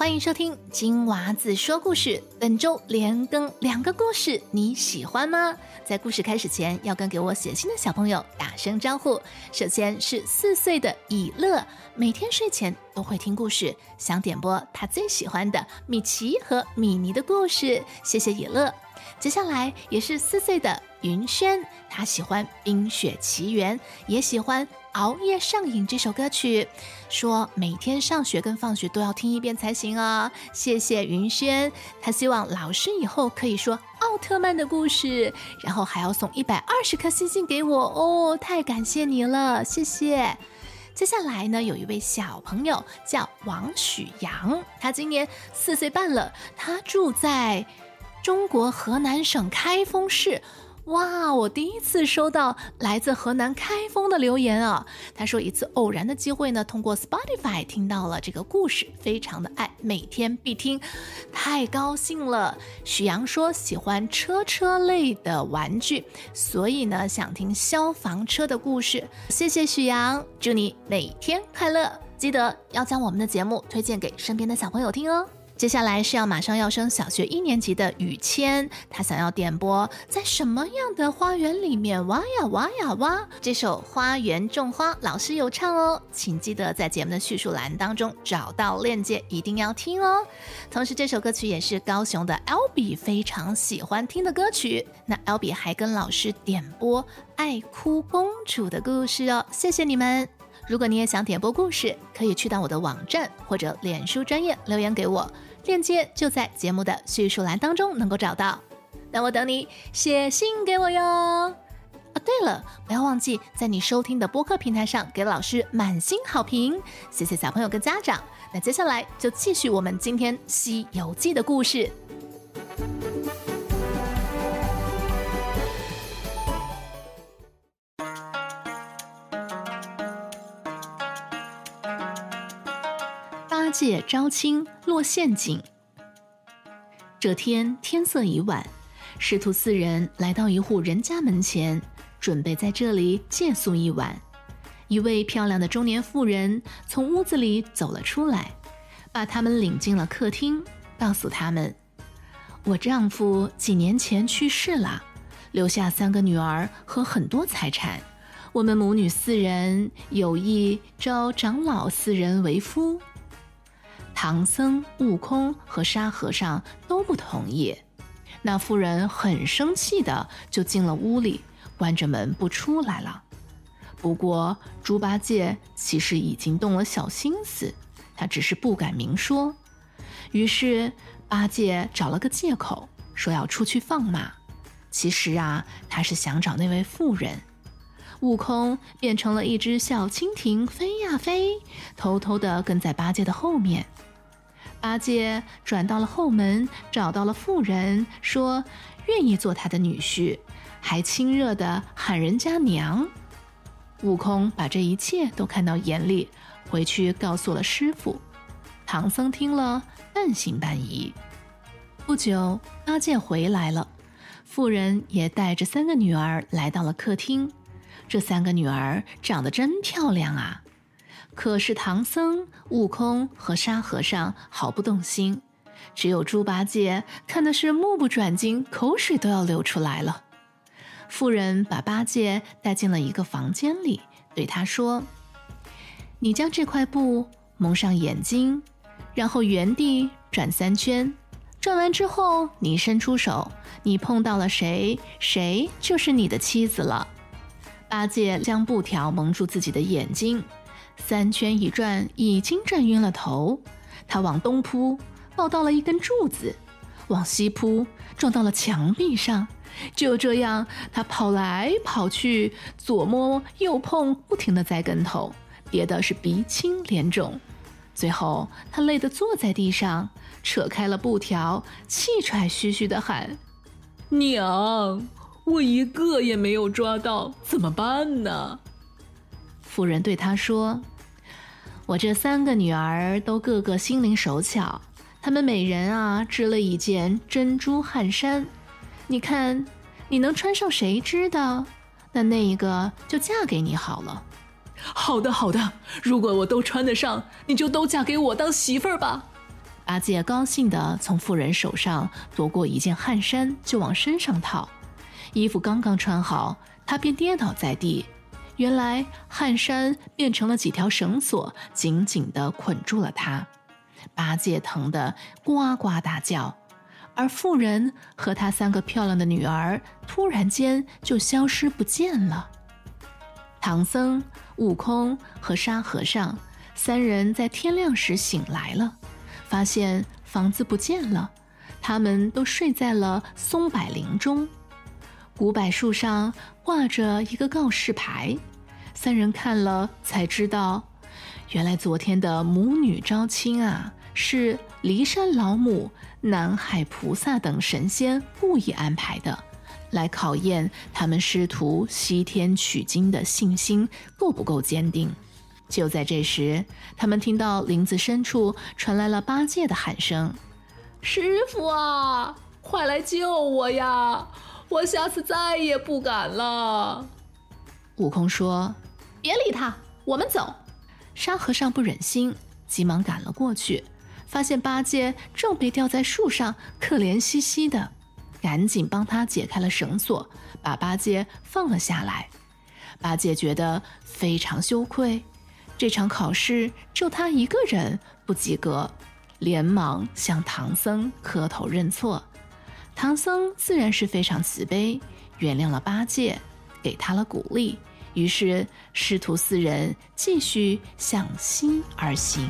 欢迎收听金娃子说故事。本周连更两个故事，你喜欢吗？在故事开始前，要跟给我写信的小朋友打声招呼。首先是四岁的以乐，每天睡前都会听故事，想点播他最喜欢的米奇和米妮的故事。谢谢以乐。接下来也是四岁的云轩，他喜欢《冰雪奇缘》，也喜欢。熬夜上瘾这首歌曲，说每天上学跟放学都要听一遍才行哦！谢谢云轩，他希望老师以后可以说奥特曼的故事，然后还要送一百二十颗星星给我哦！太感谢你了，谢谢。接下来呢，有一位小朋友叫王许阳，他今年四岁半了，他住在中国河南省开封市。哇！我第一次收到来自河南开封的留言啊。他说一次偶然的机会呢，通过 Spotify 听到了这个故事，非常的爱，每天必听，太高兴了。许阳说喜欢车车类的玩具，所以呢想听消防车的故事。谢谢许阳，祝你每天快乐，记得要将我们的节目推荐给身边的小朋友听哦。接下来是要马上要升小学一年级的雨谦，他想要点播在什么样的花园里面挖呀挖呀挖这首《花园种花》，老师有唱哦，请记得在节目的叙述栏当中找到链接，一定要听哦。同时，这首歌曲也是高雄的 L B 非常喜欢听的歌曲，那 L B 还跟老师点播爱哭公主的故事哦，谢谢你们。如果你也想点播故事，可以去到我的网站或者脸书专业留言给我。链接就在节目的叙述栏当中能够找到，那我等你写信给我哟。啊，对了，不要忘记在你收听的播客平台上给老师满星好评，谢谢小朋友跟家长。那接下来就继续我们今天《西游记》的故事。借招亲落陷阱。这天天色已晚，师徒四人来到一户人家门前，准备在这里借宿一晚。一位漂亮的中年妇人从屋子里走了出来，把他们领进了客厅，告诉他们：“我丈夫几年前去世了，留下三个女儿和很多财产。我们母女四人有意招长老四人为夫。”唐僧、悟空和沙和尚都不同意，那妇人很生气的就进了屋里，关着门不出来了。不过猪八戒其实已经动了小心思，他只是不敢明说。于是八戒找了个借口，说要出去放马。其实啊，他是想找那位妇人。悟空变成了一只小蜻蜓，飞呀飞，偷偷的跟在八戒的后面。八戒转到了后门，找到了妇人，说愿意做他的女婿，还亲热的喊人家娘。悟空把这一切都看到眼里，回去告诉了师傅。唐僧听了半信半疑。不久，八戒回来了，妇人也带着三个女儿来到了客厅。这三个女儿长得真漂亮啊！可是唐僧、悟空和沙和尚毫不动心，只有猪八戒看的是目不转睛，口水都要流出来了。妇人把八戒带进了一个房间里，对他说：“你将这块布蒙上眼睛，然后原地转三圈，转完之后你伸出手，你碰到了谁，谁就是你的妻子了。”八戒将布条蒙住自己的眼睛。三圈一转，已经转晕了头。他往东扑，抱到了一根柱子；往西扑，撞到了墙壁上。就这样，他跑来跑去，左摸右碰，不停地栽跟头，跌的是鼻青脸肿。最后，他累得坐在地上，扯开了布条，气喘吁吁地喊：“娘，我一个也没有抓到，怎么办呢？”妇人对他说：“我这三个女儿都个个心灵手巧，她们每人啊织了一件珍珠汗衫。你看，你能穿上谁织的，那那一个就嫁给你好了。”“好的，好的，如果我都穿得上，你就都嫁给我当媳妇儿吧。”八戒高兴地从妇人手上夺过一件汗衫，就往身上套。衣服刚刚穿好，他便跌倒在地。原来汗衫变成了几条绳索，紧紧地捆住了他。八戒疼得呱呱大叫，而妇人和她三个漂亮的女儿突然间就消失不见了。唐僧、悟空和沙和尚三人在天亮时醒来了。发现房子不见了，他们都睡在了松柏林中。古柏树上挂着一个告示牌，三人看了才知道，原来昨天的母女招亲啊，是骊山老母、南海菩萨等神仙故意安排的，来考验他们师徒西天取经的信心够不够坚定。就在这时，他们听到林子深处传来了八戒的喊声：“师傅啊，快来救我呀！我下次再也不敢了。”悟空说：“别理他，我们走。”沙和尚不忍心，急忙赶了过去，发现八戒正被吊在树上，可怜兮兮的，赶紧帮他解开了绳索，把八戒放了下来。八戒觉得非常羞愧。这场考试就他一个人不及格，连忙向唐僧磕头认错。唐僧自然是非常慈悲，原谅了八戒，给他了鼓励。于是师徒四人继续向西而行。